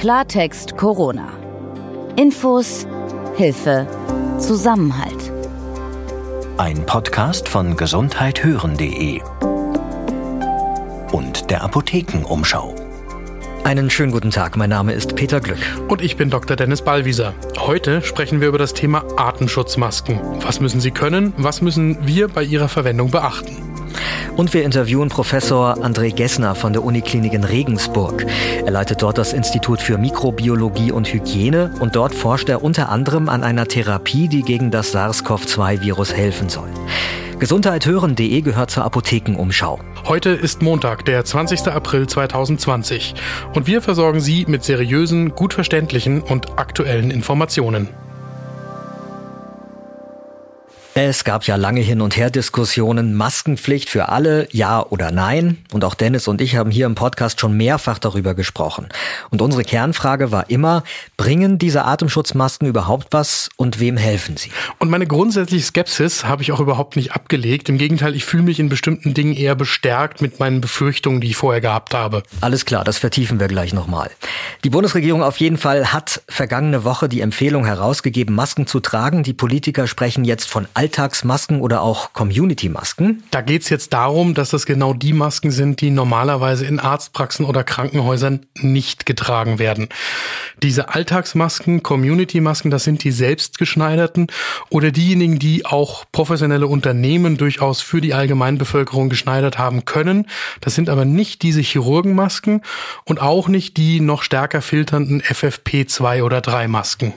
Klartext Corona. Infos, Hilfe, Zusammenhalt. Ein Podcast von gesundheithören.de und der Apothekenumschau. Einen schönen guten Tag, mein Name ist Peter Glück. Und ich bin Dr. Dennis Ballwieser. Heute sprechen wir über das Thema Atemschutzmasken. Was müssen sie können? Was müssen wir bei ihrer Verwendung beachten? Und wir interviewen Professor André Gessner von der Uniklinik in Regensburg. Er leitet dort das Institut für Mikrobiologie und Hygiene und dort forscht er unter anderem an einer Therapie, die gegen das SARS-CoV-2-Virus helfen soll. Gesundheithören.de gehört zur Apothekenumschau. Heute ist Montag, der 20. April 2020 und wir versorgen Sie mit seriösen, gut verständlichen und aktuellen Informationen. Es gab ja lange hin und her Diskussionen, Maskenpflicht für alle, ja oder nein. Und auch Dennis und ich haben hier im Podcast schon mehrfach darüber gesprochen. Und unsere Kernfrage war immer, bringen diese Atemschutzmasken überhaupt was und wem helfen sie? Und meine grundsätzliche Skepsis habe ich auch überhaupt nicht abgelegt. Im Gegenteil, ich fühle mich in bestimmten Dingen eher bestärkt mit meinen Befürchtungen, die ich vorher gehabt habe. Alles klar, das vertiefen wir gleich nochmal. Die Bundesregierung auf jeden Fall hat vergangene Woche die Empfehlung herausgegeben, Masken zu tragen. Die Politiker sprechen jetzt von Alltagsmasken oder auch Community-Masken? Da geht es jetzt darum, dass das genau die Masken sind, die normalerweise in Arztpraxen oder Krankenhäusern nicht getragen werden. Diese Alltagsmasken, Community-Masken, das sind die selbstgeschneiderten oder diejenigen, die auch professionelle Unternehmen durchaus für die Allgemeinbevölkerung geschneidert haben können. Das sind aber nicht diese Chirurgenmasken und auch nicht die noch stärker filternden FFP2 oder 3 Masken.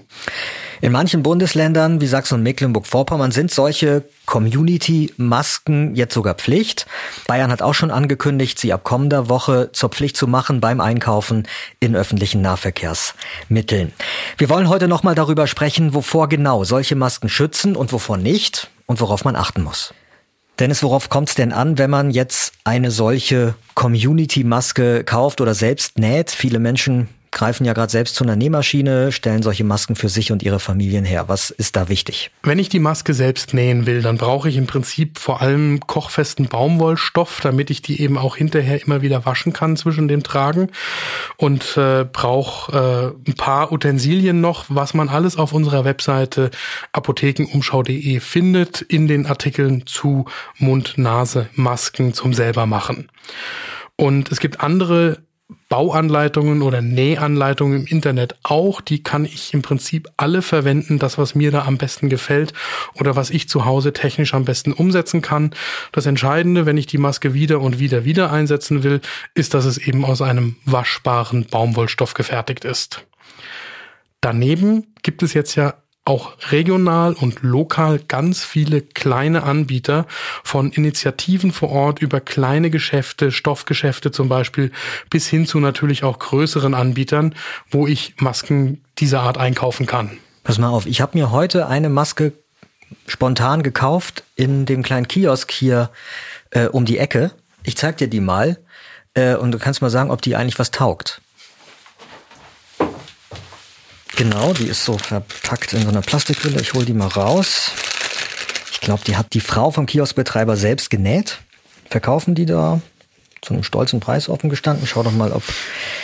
In manchen Bundesländern wie Sachsen und Mecklenburg-Vorpommern sind solche Community-Masken jetzt sogar Pflicht. Bayern hat auch schon angekündigt, sie ab kommender Woche zur Pflicht zu machen beim Einkaufen in öffentlichen Nahverkehrsmitteln. Wir wollen heute nochmal darüber sprechen, wovor genau solche Masken schützen und wovor nicht und worauf man achten muss. Dennis, worauf kommt es denn an, wenn man jetzt eine solche Community-Maske kauft oder selbst näht? Viele Menschen greifen ja gerade selbst zu einer Nähmaschine, stellen solche Masken für sich und ihre Familien her. Was ist da wichtig? Wenn ich die Maske selbst nähen will, dann brauche ich im Prinzip vor allem kochfesten Baumwollstoff, damit ich die eben auch hinterher immer wieder waschen kann zwischen dem Tragen und äh, brauche äh, ein paar Utensilien noch, was man alles auf unserer Webseite apothekenumschau.de findet in den Artikeln zu Mund-Nase-Masken zum selbermachen. Und es gibt andere Bauanleitungen oder Nähanleitungen im Internet auch. Die kann ich im Prinzip alle verwenden, das, was mir da am besten gefällt oder was ich zu Hause technisch am besten umsetzen kann. Das Entscheidende, wenn ich die Maske wieder und wieder wieder einsetzen will, ist, dass es eben aus einem waschbaren Baumwollstoff gefertigt ist. Daneben gibt es jetzt ja auch regional und lokal ganz viele kleine Anbieter von Initiativen vor Ort über kleine Geschäfte, Stoffgeschäfte zum Beispiel, bis hin zu natürlich auch größeren Anbietern, wo ich Masken dieser Art einkaufen kann. Pass mal auf, ich habe mir heute eine Maske spontan gekauft in dem kleinen Kiosk hier äh, um die Ecke. Ich zeig dir die mal äh, und du kannst mal sagen, ob die eigentlich was taugt. Genau, die ist so verpackt in so einer Plastikhülle. Ich hole die mal raus. Ich glaube, die hat die Frau vom Kioskbetreiber selbst genäht. Verkaufen die da zu einem stolzen Preis offen gestanden. Schau doch mal, ob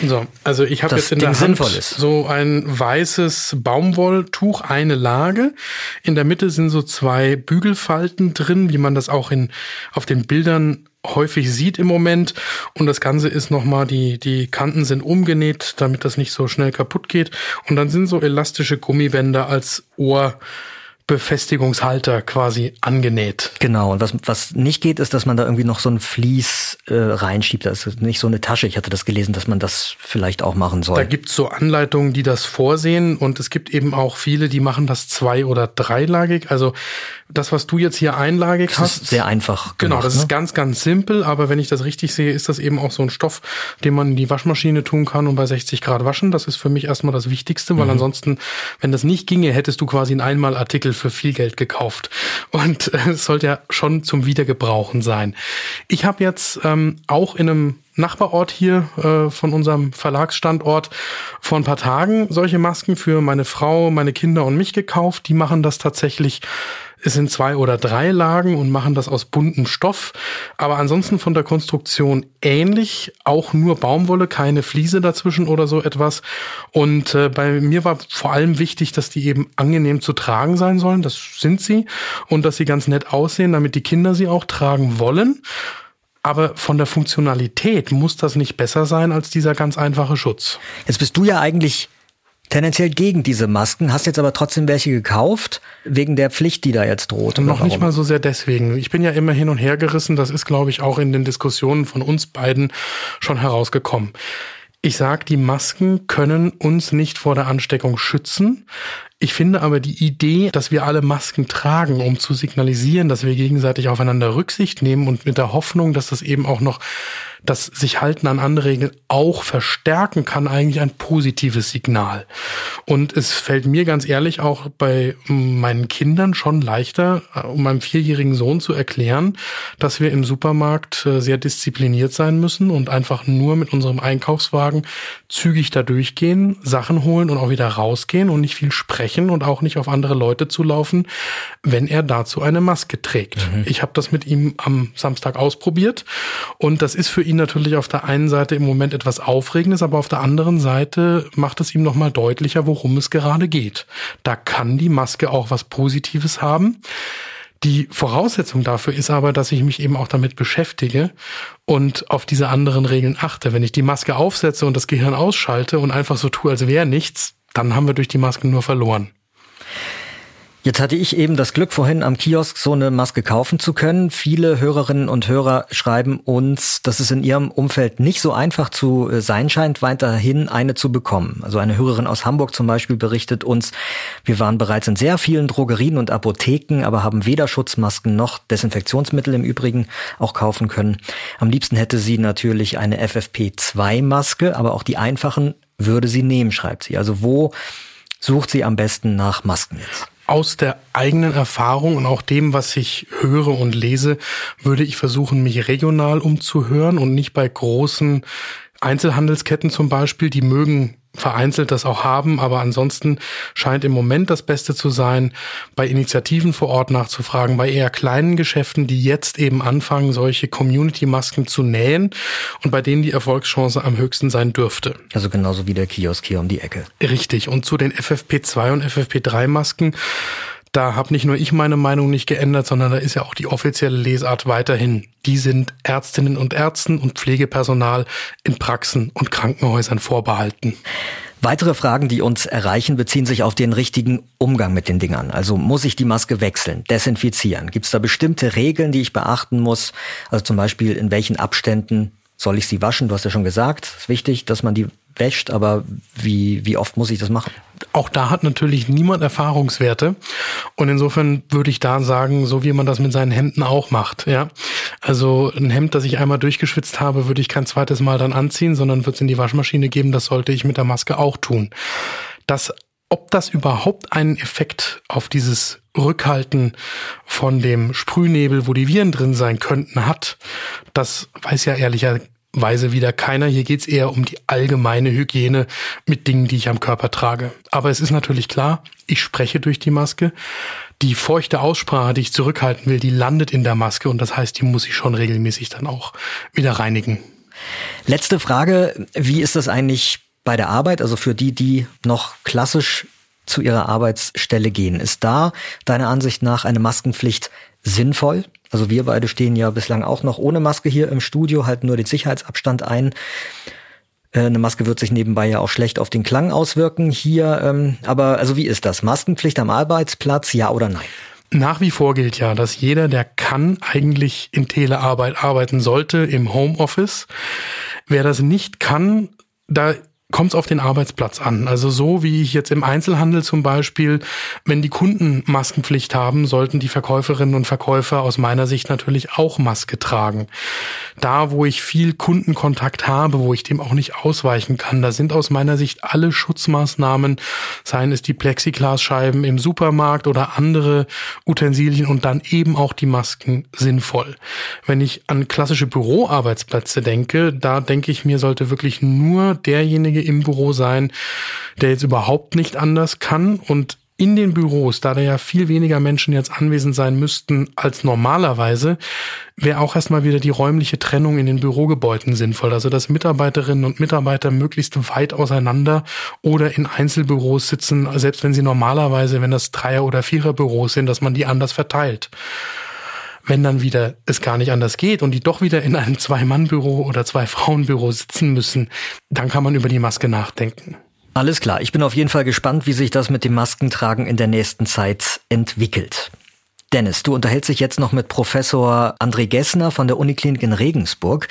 so, also ich habe jetzt in Ding der Hand so ein weißes Baumwolltuch, eine Lage. In der Mitte sind so zwei Bügelfalten drin, wie man das auch in auf den Bildern häufig sieht im Moment. Und das Ganze ist nochmal, die, die Kanten sind umgenäht, damit das nicht so schnell kaputt geht. Und dann sind so elastische Gummibänder als Ohr Befestigungshalter quasi angenäht. Genau, und was, was nicht geht, ist, dass man da irgendwie noch so ein Vlies äh, reinschiebt. Das ist nicht so eine Tasche. Ich hatte das gelesen, dass man das vielleicht auch machen soll. Da gibt's so Anleitungen, die das vorsehen und es gibt eben auch viele, die machen das zwei- oder dreilagig. Also das, was du jetzt hier einlagig das hast. Ist sehr einfach. Genau, gemacht, das ne? ist ganz, ganz simpel, aber wenn ich das richtig sehe, ist das eben auch so ein Stoff, den man in die Waschmaschine tun kann und bei 60 Grad waschen. Das ist für mich erstmal das Wichtigste, weil mhm. ansonsten, wenn das nicht ginge, hättest du quasi einen Einmalartikel für viel Geld gekauft. Und äh, es sollte ja schon zum Wiedergebrauchen sein. Ich habe jetzt ähm, auch in einem Nachbarort hier äh, von unserem Verlagsstandort vor ein paar Tagen solche Masken für meine Frau, meine Kinder und mich gekauft. Die machen das tatsächlich Es sind zwei oder drei Lagen und machen das aus buntem Stoff. Aber ansonsten von der Konstruktion ähnlich. Auch nur Baumwolle, keine Fliese dazwischen oder so etwas. Und äh, bei mir war vor allem wichtig, dass die eben angenehm zu tragen sein sollen. Das sind sie. Und dass sie ganz nett aussehen, damit die Kinder sie auch tragen wollen. Aber von der Funktionalität muss das nicht besser sein als dieser ganz einfache Schutz. Jetzt bist du ja eigentlich tendenziell gegen diese Masken, hast jetzt aber trotzdem welche gekauft, wegen der Pflicht, die da jetzt droht. Noch nicht mal so sehr deswegen. Ich bin ja immer hin und her gerissen. Das ist, glaube ich, auch in den Diskussionen von uns beiden schon herausgekommen. Ich sage, die Masken können uns nicht vor der Ansteckung schützen. Ich finde aber die Idee, dass wir alle Masken tragen, um zu signalisieren, dass wir gegenseitig aufeinander Rücksicht nehmen und mit der Hoffnung, dass das eben auch noch das sich halten an andere Regeln auch verstärken kann, eigentlich ein positives Signal. Und es fällt mir ganz ehrlich auch bei meinen Kindern schon leichter, äh, um meinem vierjährigen Sohn zu erklären, dass wir im Supermarkt äh, sehr diszipliniert sein müssen und einfach nur mit unserem Einkaufswagen zügig da durchgehen, Sachen holen und auch wieder rausgehen und nicht viel sprechen und auch nicht auf andere Leute zulaufen, wenn er dazu eine Maske trägt. Mhm. Ich habe das mit ihm am Samstag ausprobiert und das ist für ihn natürlich auf der einen Seite im Moment etwas Aufregendes, aber auf der anderen Seite macht es ihm nochmal deutlicher, worum es gerade geht. Da kann die Maske auch was Positives haben. Die Voraussetzung dafür ist aber, dass ich mich eben auch damit beschäftige und auf diese anderen Regeln achte. Wenn ich die Maske aufsetze und das Gehirn ausschalte und einfach so tue, als wäre nichts, dann haben wir durch die Maske nur verloren. Jetzt hatte ich eben das Glück, vorhin am Kiosk so eine Maske kaufen zu können. Viele Hörerinnen und Hörer schreiben uns, dass es in ihrem Umfeld nicht so einfach zu äh, sein scheint, weiterhin eine zu bekommen. Also eine Hörerin aus Hamburg zum Beispiel berichtet uns, wir waren bereits in sehr vielen Drogerien und Apotheken, aber haben weder Schutzmasken noch Desinfektionsmittel im Übrigen auch kaufen können. Am liebsten hätte sie natürlich eine FFP2-Maske, aber auch die einfachen würde sie nehmen, schreibt sie. Also wo sucht sie am besten nach Masken jetzt? aus der eigenen Erfahrung und auch dem, was ich höre und lese, würde ich versuchen, mich regional umzuhören und nicht bei großen Einzelhandelsketten zum Beispiel, die mögen vereinzelt das auch haben, aber ansonsten scheint im Moment das Beste zu sein, bei Initiativen vor Ort nachzufragen, bei eher kleinen Geschäften, die jetzt eben anfangen, solche Community-Masken zu nähen und bei denen die Erfolgschance am höchsten sein dürfte. Also genauso wie der Kiosk hier um die Ecke. Richtig. Und zu den FFP2 und FFP3-Masken da habe nicht nur ich meine Meinung nicht geändert, sondern da ist ja auch die offizielle Lesart weiterhin. Die sind Ärztinnen und Ärzten und Pflegepersonal in Praxen und Krankenhäusern vorbehalten. Weitere Fragen, die uns erreichen, beziehen sich auf den richtigen Umgang mit den Dingern. Also muss ich die Maske wechseln, desinfizieren? Gibt es da bestimmte Regeln, die ich beachten muss? Also zum Beispiel in welchen Abständen soll ich sie waschen? Du hast ja schon gesagt, es ist wichtig, dass man die wäscht, aber wie, wie oft muss ich das machen? Auch da hat natürlich niemand Erfahrungswerte. Und insofern würde ich da sagen, so wie man das mit seinen Hemden auch macht, ja. Also ein Hemd, das ich einmal durchgeschwitzt habe, würde ich kein zweites Mal dann anziehen, sondern würde es in die Waschmaschine geben. Das sollte ich mit der Maske auch tun. Das ob das überhaupt einen Effekt auf dieses Rückhalten von dem Sprühnebel, wo die Viren drin sein könnten, hat, das weiß ja ehrlicher Weise wieder keiner. Hier geht's eher um die allgemeine Hygiene mit Dingen, die ich am Körper trage. Aber es ist natürlich klar, ich spreche durch die Maske. Die feuchte Aussprache, die ich zurückhalten will, die landet in der Maske und das heißt, die muss ich schon regelmäßig dann auch wieder reinigen. Letzte Frage. Wie ist das eigentlich bei der Arbeit? Also für die, die noch klassisch zu ihrer Arbeitsstelle gehen. Ist da deiner Ansicht nach eine Maskenpflicht sinnvoll? Also wir beide stehen ja bislang auch noch ohne Maske hier im Studio, halten nur den Sicherheitsabstand ein. Äh, eine Maske wird sich nebenbei ja auch schlecht auf den Klang auswirken hier. Ähm, aber also wie ist das? Maskenpflicht am Arbeitsplatz, ja oder nein? Nach wie vor gilt ja, dass jeder, der kann, eigentlich in Telearbeit arbeiten sollte, im Homeoffice. Wer das nicht kann, da kommt es auf den Arbeitsplatz an. Also so wie ich jetzt im Einzelhandel zum Beispiel, wenn die Kunden Maskenpflicht haben, sollten die Verkäuferinnen und Verkäufer aus meiner Sicht natürlich auch Maske tragen. Da, wo ich viel Kundenkontakt habe, wo ich dem auch nicht ausweichen kann, da sind aus meiner Sicht alle Schutzmaßnahmen, seien es die Plexiglasscheiben im Supermarkt oder andere Utensilien und dann eben auch die Masken sinnvoll. Wenn ich an klassische Büroarbeitsplätze denke, da denke ich mir, sollte wirklich nur derjenige im Büro sein, der jetzt überhaupt nicht anders kann und in den Büros, da da ja viel weniger Menschen jetzt anwesend sein müssten als normalerweise, wäre auch erstmal wieder die räumliche Trennung in den Bürogebäuden sinnvoll. Also dass Mitarbeiterinnen und Mitarbeiter möglichst weit auseinander oder in Einzelbüros sitzen, selbst wenn sie normalerweise, wenn das Dreier- oder Viererbüros sind, dass man die anders verteilt. Wenn dann wieder es gar nicht anders geht und die doch wieder in einem Zwei-Mann-Büro oder Zwei-Frauen-Büro sitzen müssen, dann kann man über die Maske nachdenken. Alles klar, ich bin auf jeden Fall gespannt, wie sich das mit dem Maskentragen in der nächsten Zeit entwickelt. Dennis, du unterhältst dich jetzt noch mit Professor André Gessner von der Uniklinik in Regensburg.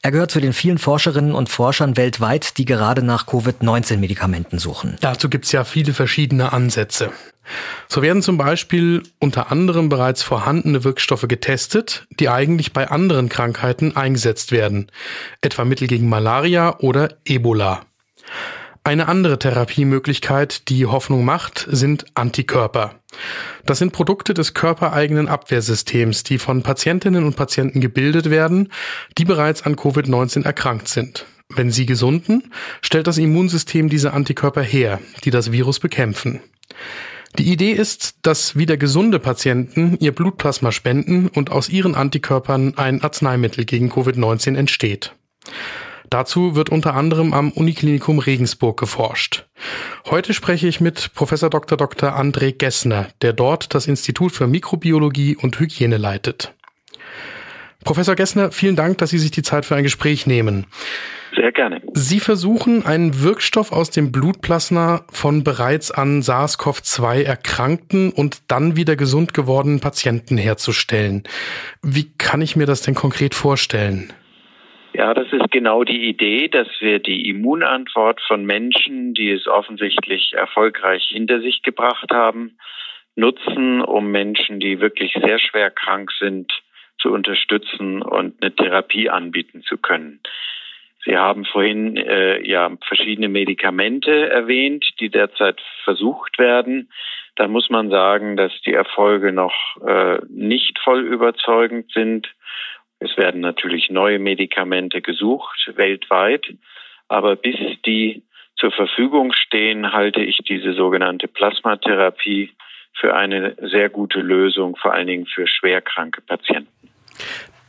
Er gehört zu den vielen Forscherinnen und Forschern weltweit, die gerade nach Covid-19-Medikamenten suchen. Dazu gibt's ja viele verschiedene Ansätze. So werden zum Beispiel unter anderem bereits vorhandene Wirkstoffe getestet, die eigentlich bei anderen Krankheiten eingesetzt werden, etwa Mittel gegen Malaria oder Ebola. Eine andere Therapiemöglichkeit, die Hoffnung macht, sind Antikörper. Das sind Produkte des körpereigenen Abwehrsystems, die von Patientinnen und Patienten gebildet werden, die bereits an Covid-19 erkrankt sind. Wenn sie gesunden, stellt das Immunsystem diese Antikörper her, die das Virus bekämpfen. Die Idee ist, dass wieder gesunde Patienten ihr Blutplasma spenden und aus ihren Antikörpern ein Arzneimittel gegen Covid-19 entsteht. Dazu wird unter anderem am Uniklinikum Regensburg geforscht. Heute spreche ich mit Professor Dr. Dr. André Gessner, der dort das Institut für Mikrobiologie und Hygiene leitet. Professor Gessner, vielen Dank, dass Sie sich die Zeit für ein Gespräch nehmen. Sehr gerne. Sie versuchen, einen Wirkstoff aus dem Blutplasma von bereits an SARS-CoV-2 erkrankten und dann wieder gesund gewordenen Patienten herzustellen. Wie kann ich mir das denn konkret vorstellen? Ja, das ist genau die Idee, dass wir die Immunantwort von Menschen, die es offensichtlich erfolgreich hinter sich gebracht haben, nutzen, um Menschen, die wirklich sehr schwer krank sind, zu unterstützen und eine Therapie anbieten zu können. Sie haben vorhin äh, ja verschiedene Medikamente erwähnt, die derzeit versucht werden. Da muss man sagen, dass die Erfolge noch äh, nicht voll überzeugend sind. Es werden natürlich neue Medikamente gesucht, weltweit. Aber bis die zur Verfügung stehen, halte ich diese sogenannte Plasmatherapie für eine sehr gute Lösung, vor allen Dingen für schwerkranke Patienten.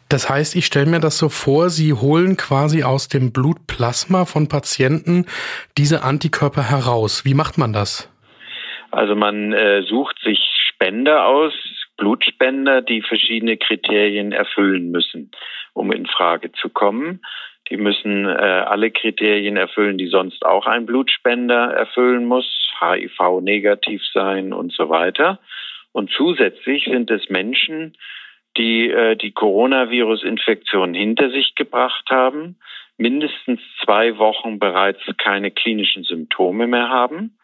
Das heißt, ich stelle mir das so vor, Sie holen quasi aus dem Blutplasma von Patienten diese Antikörper heraus. Wie macht man das? Also man äh, sucht sich Spender aus, Blutspender, die verschiedene Kriterien erfüllen müssen, um in Frage zu kommen. Die müssen äh, alle Kriterien erfüllen, die sonst auch ein Blutspender erfüllen muss, HIV negativ sein und so weiter. Und zusätzlich sind es Menschen, die äh, die Coronavirus-Infektion hinter sich gebracht haben, mindestens zwei Wochen bereits keine klinischen Symptome mehr haben,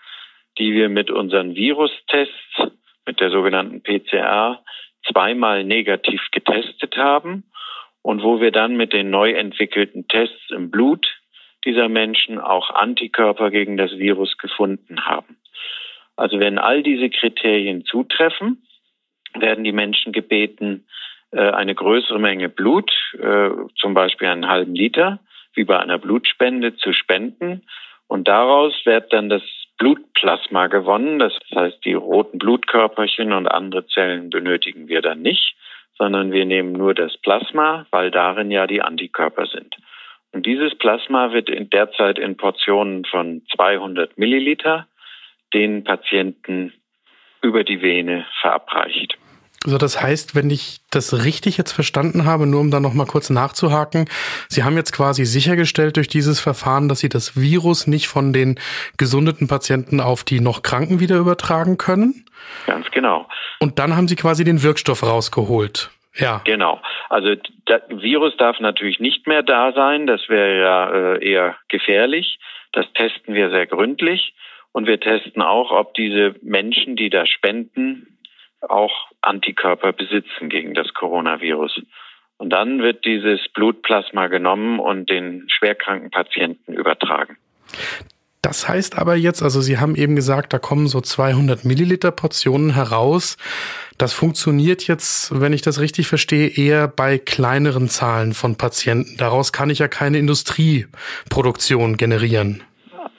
die wir mit unseren Virustests mit der sogenannten PCR zweimal negativ getestet haben und wo wir dann mit den neu entwickelten Tests im Blut dieser Menschen auch Antikörper gegen das Virus gefunden haben. Also wenn all diese Kriterien zutreffen, werden die Menschen gebeten, äh, eine größere Menge Blut, äh, zum Beispiel einen halben Liter, wie bei einer Blutspende, zu spenden. Und daraus wird dann das Blutplasma gewonnen. Das heißt, die roten Blutkörperchen und andere Zellen benötigen wir dann nicht, sondern wir nehmen nur das Plasma, weil darin ja die Antikörper sind. Und dieses Plasma wird in derzeit in Portionen von 200 Milliliter den Patienten über die Vene verabreicht. Also das heißt, wenn ich das richtig jetzt verstanden habe, nur um da noch mal kurz nachzuhaken, Sie haben jetzt quasi sichergestellt durch dieses Verfahren, dass Sie das Virus nicht von den gesundeten Patienten auf die noch Kranken wieder übertragen können? Ganz genau. Und dann haben Sie quasi den Wirkstoff rausgeholt. Ja. Genau. Also das Virus darf natürlich nicht mehr da sein. Das wäre ja äh, eher gefährlich. Das testen wir sehr gründlich. Und wir testen auch, ob diese Menschen, die da spenden, auch Antikörper besitzen gegen das Coronavirus. Und dann wird dieses Blutplasma genommen und den schwerkranken Patienten übertragen. Das heißt aber jetzt, also Sie haben eben gesagt, da kommen so 200 Milliliter Portionen heraus. Das funktioniert jetzt, wenn ich das richtig verstehe, eher bei kleineren Zahlen von Patienten. Daraus kann ich ja keine Industrieproduktion generieren.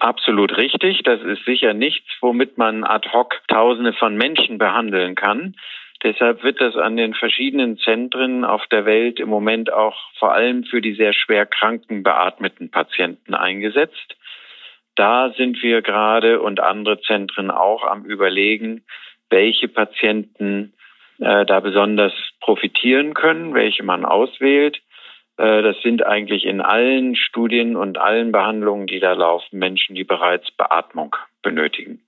Absolut richtig. Das ist sicher nichts, womit man ad hoc Tausende von Menschen behandeln kann. Deshalb wird das an den verschiedenen Zentren auf der Welt im Moment auch vor allem für die sehr schwer kranken beatmeten Patienten eingesetzt. Da sind wir gerade und andere Zentren auch am Überlegen, welche Patienten äh, da besonders profitieren können, welche man auswählt. Äh, das sind eigentlich in allen Studien und allen Behandlungen, die da laufen, Menschen, die bereits Beatmung benötigen.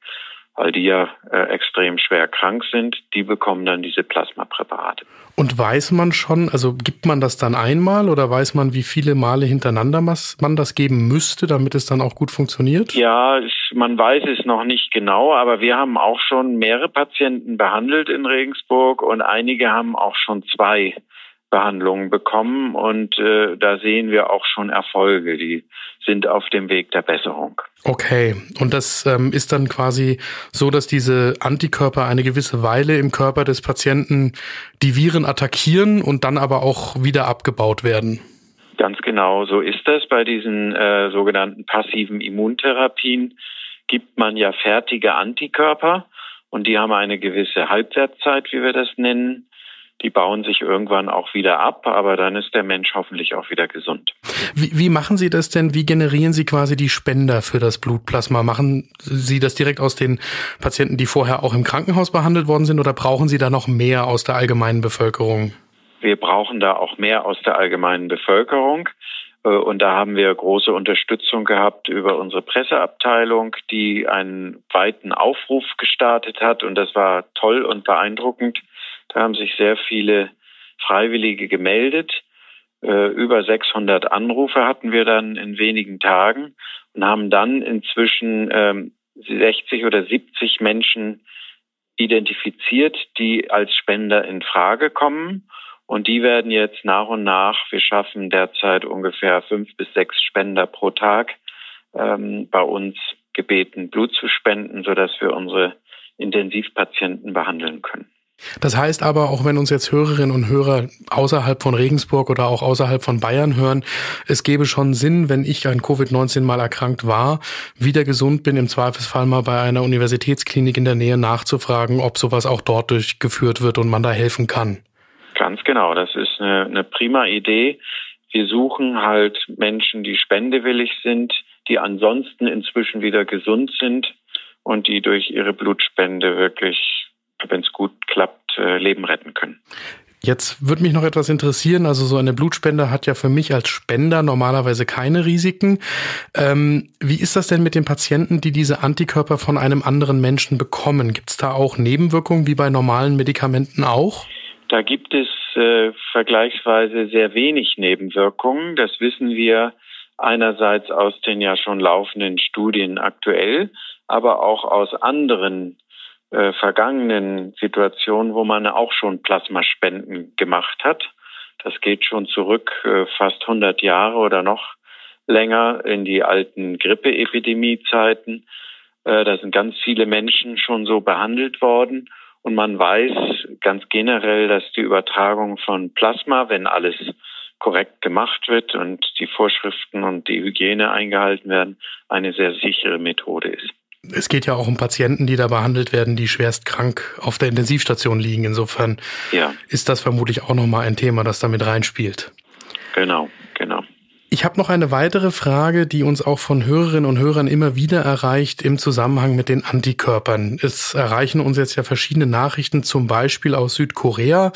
Weil die ja äh, extrem schwer krank sind, die bekommen dann diese Plasmapräparate. Und weiß man schon, also gibt man das dann einmal oder weiß man, wie viele Male hintereinander man das geben müsste, damit es dann auch gut funktioniert? Ja, man weiß es noch nicht genau, aber wir haben auch schon mehrere Patienten behandelt in Regensburg und einige haben auch schon zwei Behandlungen bekommen und äh, da sehen wir auch schon Erfolge, die sind auf dem Weg der Besserung. Okay, und das ähm, ist dann quasi so, dass diese Antikörper eine gewisse Weile im Körper des Patienten die Viren attackieren und dann aber auch wieder abgebaut werden. Ganz genau, so ist das. Bei diesen äh, sogenannten passiven Immuntherapien gibt man ja fertige Antikörper und die haben eine gewisse Halbwertszeit, wie wir das nennen die bauen sich irgendwann auch wieder ab, aber dann ist der Mensch hoffentlich auch wieder gesund. Wie, wie machen Sie das denn? Wie generieren Sie quasi die Spender für das Blutplasma? Machen Sie das direkt aus den Patienten, die vorher auch im Krankenhaus behandelt worden sind, oder brauchen Sie da noch mehr aus der allgemeinen Bevölkerung? Wir brauchen da auch mehr aus der allgemeinen Bevölkerung. Äh, und da haben wir große Unterstützung gehabt über unsere Presseabteilung, die einen weiten Aufruf gestartet hat. Und das war toll und beeindruckend. Da haben sich sehr viele Freiwillige gemeldet. Äh, über 600 Anrufe hatten wir dann in wenigen Tagen und haben dann inzwischen ähm, 60 oder 70 Menschen identifiziert, die als Spender in Frage kommen. Und die werden jetzt nach und nach, wir schaffen derzeit ungefähr fünf bis sechs Spender pro Tag, ähm, bei uns gebeten, Blut zu spenden, sodass wir unsere Intensivpatienten behandeln können. Das heißt aber, auch wenn uns jetzt Hörerinnen und Hörer außerhalb von Regensburg oder auch außerhalb von Bayern hören, es gäbe schon Sinn, wenn ich an Covid-19 mal erkrankt war, wieder gesund bin, im Zweifelsfall mal bei einer Universitätsklinik in der Nähe nachzufragen, ob sowas auch dort durchgeführt wird und man da helfen kann. Ganz genau, das ist eine, eine prima Idee. Wir suchen halt Menschen, die spendewillig sind, die ansonsten inzwischen wieder gesund sind und die durch ihre Blutspende wirklich wenn es gut klappt, äh, Leben retten können. Jetzt würde mich noch etwas interessieren. Also so eine Blutspende hat ja für mich als Spender normalerweise keine Risiken. Ähm, wie ist das denn mit den Patienten, die diese Antikörper von einem anderen Menschen bekommen? Gibt es da auch Nebenwirkungen wie bei normalen Medikamenten auch? Da gibt es äh, vergleichsweise sehr wenig Nebenwirkungen. Das wissen wir einerseits aus den ja schon laufenden Studien aktuell, aber auch aus anderen äh, vergangenen Situationen, wo man auch schon Plasmaspenden gemacht hat. Das geht schon zurück äh, fast 100 Jahre oder noch länger in die alten Grippeepidemiezeiten. Äh, da sind ganz viele Menschen schon so behandelt worden. Und man weiß ganz generell, dass die Übertragung von Plasma, wenn alles korrekt gemacht wird und die Vorschriften und die Hygiene eingehalten werden, eine sehr sichere Methode ist es geht ja auch um Patienten, die da behandelt werden, die schwerst krank auf der Intensivstation liegen. Insofern ja. ist das vermutlich auch nochmal ein Thema, das damit reinspielt. Genau, genau. Ich habe noch eine weitere Frage, die uns auch von Hörerinnen und Hörern immer wieder erreicht im Zusammenhang mit den Antikörpern. Es erreichen uns jetzt ja verschiedene Nachrichten, zum Beispiel aus Südkorea,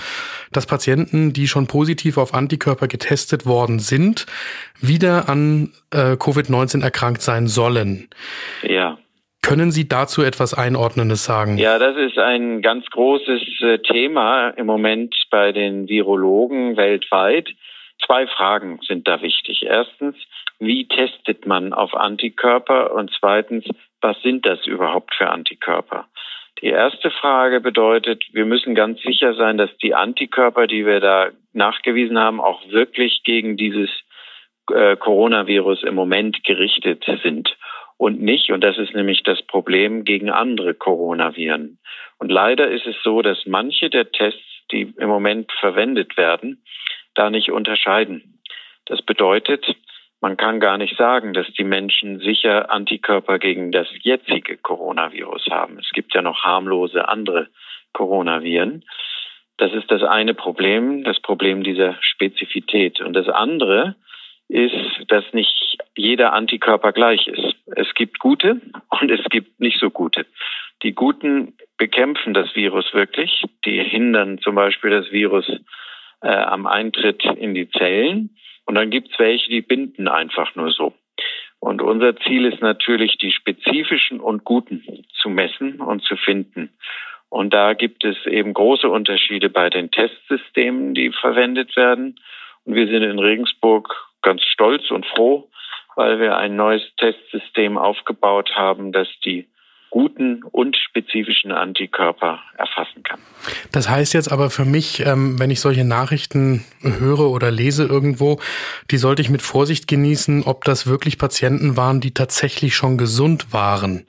dass Patienten, die schon positiv auf Antikörper getestet worden sind, wieder an äh, Covid-19 erkrankt sein sollen. Ja. Können Sie dazu etwas Einordnendes sagen? Ja, das ist ein ganz großes äh, Thema im Moment bei den Virologen weltweit. Zwei Fragen sind da wichtig. Erstens, wie testet man auf Antikörper? Und zweitens, was sind das überhaupt für Antikörper? Die erste Frage bedeutet, wir müssen ganz sicher sein, dass die Antikörper, die wir da nachgewiesen haben, auch wirklich gegen dieses äh, Coronavirus im Moment gerichtet sind und nicht, und das ist nämlich das Problem, gegen andere Coronaviren. Und leider ist es so, dass manche der Tests, die im Moment verwendet werden, da nicht unterscheiden. Das bedeutet, Man kann gar nicht sagen, dass die Menschen sicher Antikörper gegen das jetzige Coronavirus haben. Es gibt ja noch harmlose andere Coronaviren. Das ist das eine Problem, das Problem dieser Spezifität. Und das andere ist, dass nicht jeder Antikörper gleich ist. Es gibt gute und es gibt nicht so gute. Die guten bekämpfen das Virus wirklich. Die hindern zum Beispiel das Virus äh, am Eintritt in die Zellen. Und dann gibt es welche, die binden einfach nur so. Und unser Ziel ist natürlich, die spezifischen und guten zu messen und zu finden. Und da gibt es eben große Unterschiede bei den Testsystemen, die verwendet werden. Und wir sind in Regensburg ganz stolz und froh, weil wir ein neues Testsystem aufgebaut haben, das die guten und spezifischen Antikörper erfassen kann. Das heißt jetzt aber für mich, ähm, wenn ich solche Nachrichten höre oder lese irgendwo, die sollte ich mit Vorsicht genießen, ob das wirklich Patienten waren, die tatsächlich schon gesund waren.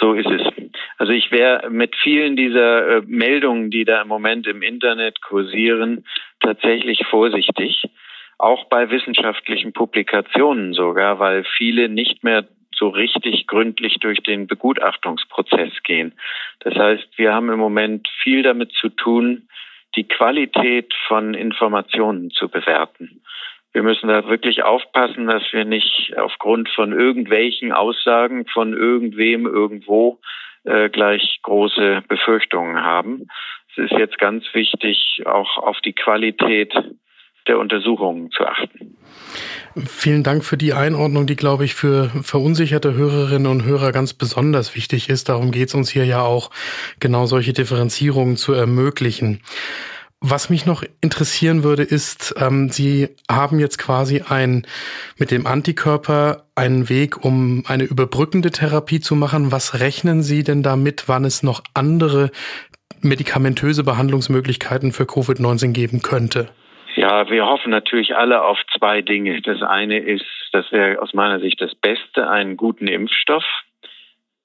So ist es. Also ich wäre mit vielen dieser äh, Meldungen, die da im Moment im Internet kursieren, tatsächlich vorsichtig. Auch bei wissenschaftlichen Publikationen sogar, weil viele nicht mehr so richtig gründlich durch den Begutachtungsprozess gehen. Das heißt, wir haben im Moment viel damit zu tun, die Qualität von Informationen zu bewerten. Wir müssen da wirklich aufpassen, dass wir nicht aufgrund von irgendwelchen Aussagen von irgendwem irgendwo äh, gleich große Befürchtungen haben. Es ist jetzt ganz wichtig, auch auf die Qualität der Untersuchungen zu achten. Vielen Dank für die Einordnung, die, glaube ich, für verunsicherte Hörerinnen und Hörer ganz besonders wichtig ist. Darum geht es uns hier ja auch, genau solche Differenzierungen zu ermöglichen. Was mich noch interessieren würde, ist, ähm, Sie haben jetzt quasi ein mit dem Antikörper einen Weg, um eine überbrückende Therapie zu machen. Was rechnen Sie denn damit, wann es noch andere medikamentöse Behandlungsmöglichkeiten für Covid-19 geben könnte? Ja, wir hoffen natürlich alle auf zwei Dinge. Das eine ist, das wäre aus meiner Sicht das Beste, einen guten Impfstoff.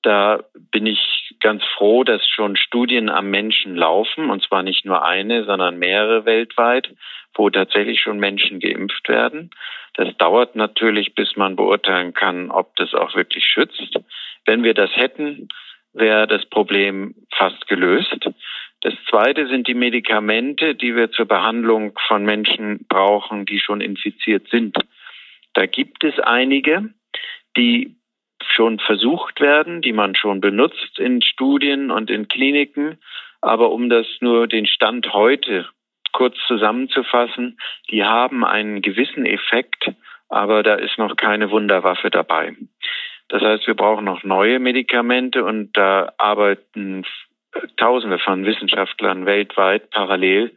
Da bin ich ganz froh, dass schon Studien am Menschen laufen, und zwar nicht nur eine, sondern mehrere weltweit, wo tatsächlich schon Menschen geimpft werden. Das dauert natürlich, bis man beurteilen kann, ob das auch wirklich schützt. Wenn wir das hätten, wäre das Problem fast gelöst. Das zweite sind die Medikamente, die wir zur Behandlung von Menschen brauchen, die schon infiziert sind. Da gibt es einige, die schon versucht werden, die man schon benutzt in Studien und in Kliniken. Aber um das nur den Stand heute kurz zusammenzufassen, die haben einen gewissen Effekt, aber da ist noch keine Wunderwaffe dabei. Das heißt, wir brauchen noch neue Medikamente und da arbeiten Tausende von Wissenschaftlern weltweit parallel,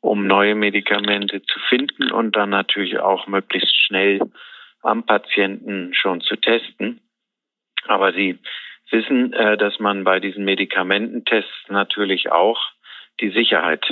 um neue Medikamente zu finden und dann natürlich auch möglichst schnell am Patienten schon zu testen. Aber Sie wissen, äh, dass man bei diesen Medikamententests natürlich auch die Sicherheit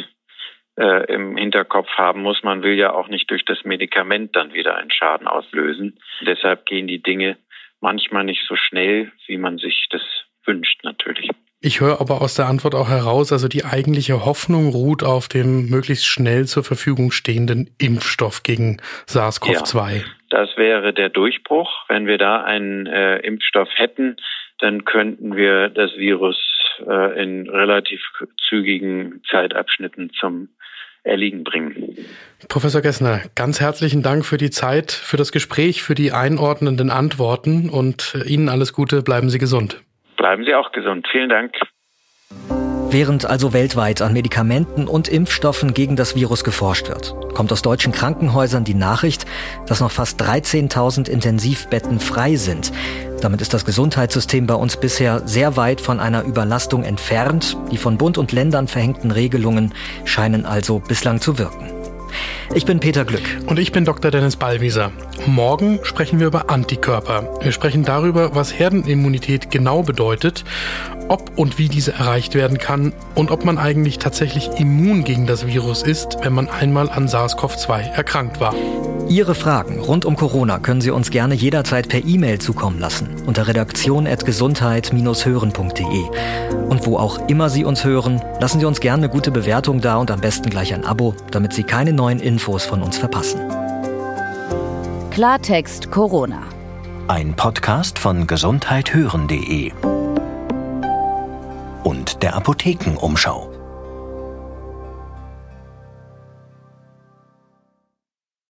äh, im Hinterkopf haben muss. Man will ja auch nicht durch das Medikament dann wieder einen Schaden auslösen. Deshalb gehen die Dinge manchmal nicht so schnell, wie man sich das wünscht natürlich. Ich höre aber aus der Antwort auch heraus, also die eigentliche Hoffnung ruht auf dem möglichst schnell zur Verfügung stehenden Impfstoff gegen SARS-CoV-2. Ja, das wäre der Durchbruch. Wenn wir da einen äh, Impfstoff hätten, dann könnten wir das Virus äh, in relativ zügigen Zeitabschnitten zum Erliegen bringen. Professor Gessner, ganz herzlichen Dank für die Zeit, für das Gespräch, für die einordnenden Antworten und äh, Ihnen alles Gute. Bleiben Sie gesund. Bleiben Sie auch gesund. Vielen Dank. Während also weltweit an Medikamenten und Impfstoffen gegen das Virus geforscht wird, kommt aus deutschen Krankenhäusern die Nachricht, dass noch fast 13.000 Intensivbetten frei sind. Damit ist das Gesundheitssystem bei uns bisher sehr weit von einer Überlastung entfernt. Die von Bund und Ländern verhängten Regelungen scheinen also bislang zu wirken. Ich bin Peter Glück. Und ich bin Dr. Dennis Ballwieser. Morgen sprechen wir über Antikörper. Wir sprechen darüber, was Herdenimmunität genau bedeutet, ob und wie diese erreicht werden kann und ob man eigentlich tatsächlich immun gegen das Virus ist, wenn man einmal an SARS-CoV-2 erkrankt war. Ihre Fragen rund um Corona können Sie uns gerne jederzeit per E-Mail zukommen lassen unter redaktion.gesundheit-hören.de. Und wo auch immer Sie uns hören, lassen Sie uns gerne eine gute Bewertung da und am besten gleich ein Abo, damit Sie keine neuen Infos von uns verpassen. Klartext Corona. Ein Podcast von gesundheithören.de und der Apothekenumschau.